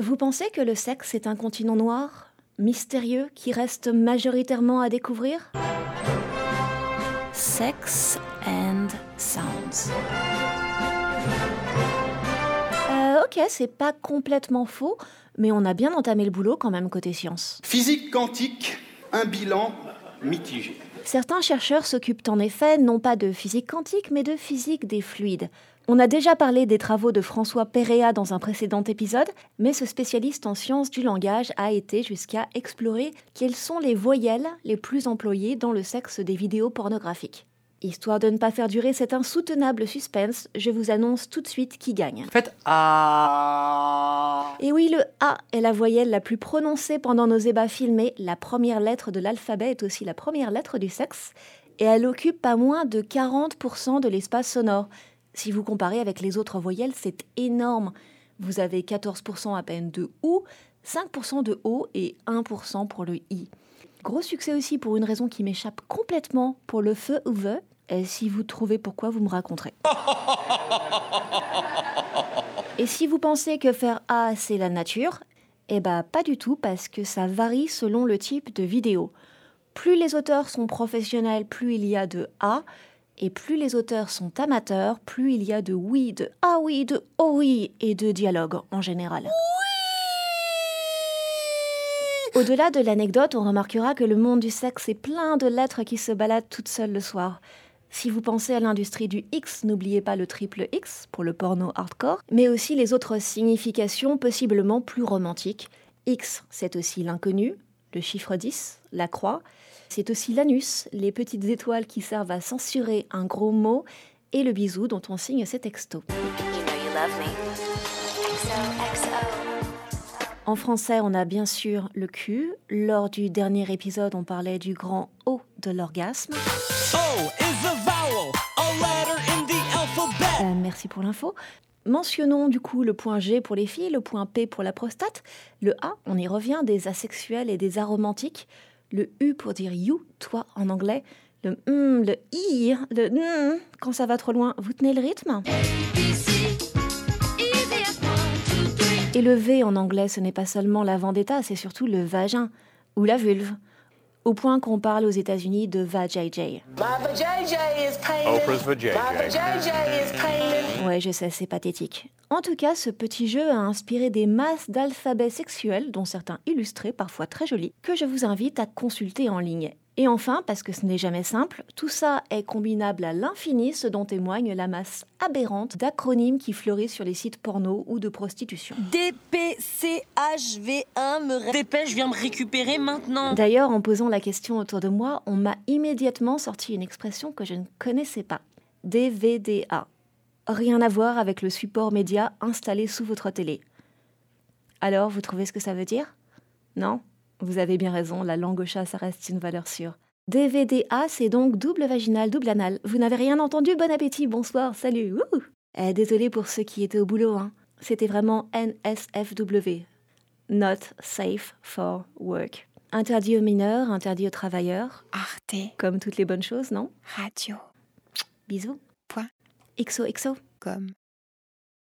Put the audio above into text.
Vous pensez que le sexe est un continent noir, mystérieux, qui reste majoritairement à découvrir? Sex and Sounds. Euh, ok, c'est pas complètement faux, mais on a bien entamé le boulot quand même côté science. Physique quantique, un bilan mitigé. Certains chercheurs s'occupent en effet non pas de physique quantique, mais de physique des fluides. On a déjà parlé des travaux de François Péréa dans un précédent épisode, mais ce spécialiste en sciences du langage a été jusqu'à explorer quelles sont les voyelles les plus employées dans le sexe des vidéos pornographiques. Histoire de ne pas faire durer cet insoutenable suspense, je vous annonce tout de suite qui gagne. Faites A. Et oui, le A est la voyelle la plus prononcée pendant nos ébats filmés. La première lettre de l'alphabet est aussi la première lettre du sexe. Et elle occupe pas moins de 40% de l'espace sonore. Si vous comparez avec les autres voyelles, c'est énorme. Vous avez 14% à peine de OU, 5% de O et 1% pour le I. Gros succès aussi pour une raison qui m'échappe complètement pour le feu ou. Et si vous trouvez pourquoi, vous me raconterez. Et si vous pensez que faire A, c'est la nature, eh ben pas du tout parce que ça varie selon le type de vidéo. Plus les auteurs sont professionnels, plus il y a de A, et plus les auteurs sont amateurs, plus il y a de oui, de ah oui, de oh oui et de dialogue en général. Au-delà de l'anecdote, on remarquera que le monde du sexe est plein de lettres qui se baladent toutes seules le soir. Si vous pensez à l'industrie du X, n'oubliez pas le triple X pour le porno hardcore, mais aussi les autres significations possiblement plus romantiques. X, c'est aussi l'inconnu, le chiffre 10, la croix, c'est aussi l'anus, les petites étoiles qui servent à censurer un gros mot, et le bisou dont on signe ses textos. En français, on a bien sûr le cul. Lors du dernier épisode, on parlait du grand O de l'orgasme. Euh, merci pour l'info. Mentionnons du coup le point G pour les filles, le point P pour la prostate, le A, on y revient, des asexuels et des aromantiques, le U pour dire you, toi en anglais, le M, le I, le N, quand ça va trop loin, vous tenez le rythme le V en anglais, ce n'est pas seulement la vendetta, c'est surtout le vagin ou la vulve. Au point qu'on parle aux États-Unis de vajayjay. Ouais, je sais, c'est pathétique. En tout cas, ce petit jeu a inspiré des masses d'alphabets sexuels, dont certains illustrés, parfois très jolis, que je vous invite à consulter en ligne. Et enfin, parce que ce n'est jamais simple, tout ça est combinable à l'infini, ce dont témoigne la masse aberrante d'acronymes qui fleurissent sur les sites porno ou de prostitution. DPCHV1 me dépêche, viens me récupérer maintenant. D'ailleurs, en posant la question autour de moi, on m'a immédiatement sorti une expression que je ne connaissais pas. DVDA. Rien à voir avec le support média installé sous votre télé. Alors, vous trouvez ce que ça veut dire? Non? Vous avez bien raison, la langue au chat, ça reste une valeur sûre. DVDA, c'est donc double vaginal, double anal. Vous n'avez rien entendu Bon appétit, bonsoir, salut. Eh, désolé pour ceux qui étaient au boulot. Hein. C'était vraiment NSFW. Not safe for work. Interdit aux mineurs, interdit aux travailleurs. Arte. Comme toutes les bonnes choses, non? Radio. Bisous. Point. XOXO. Comme.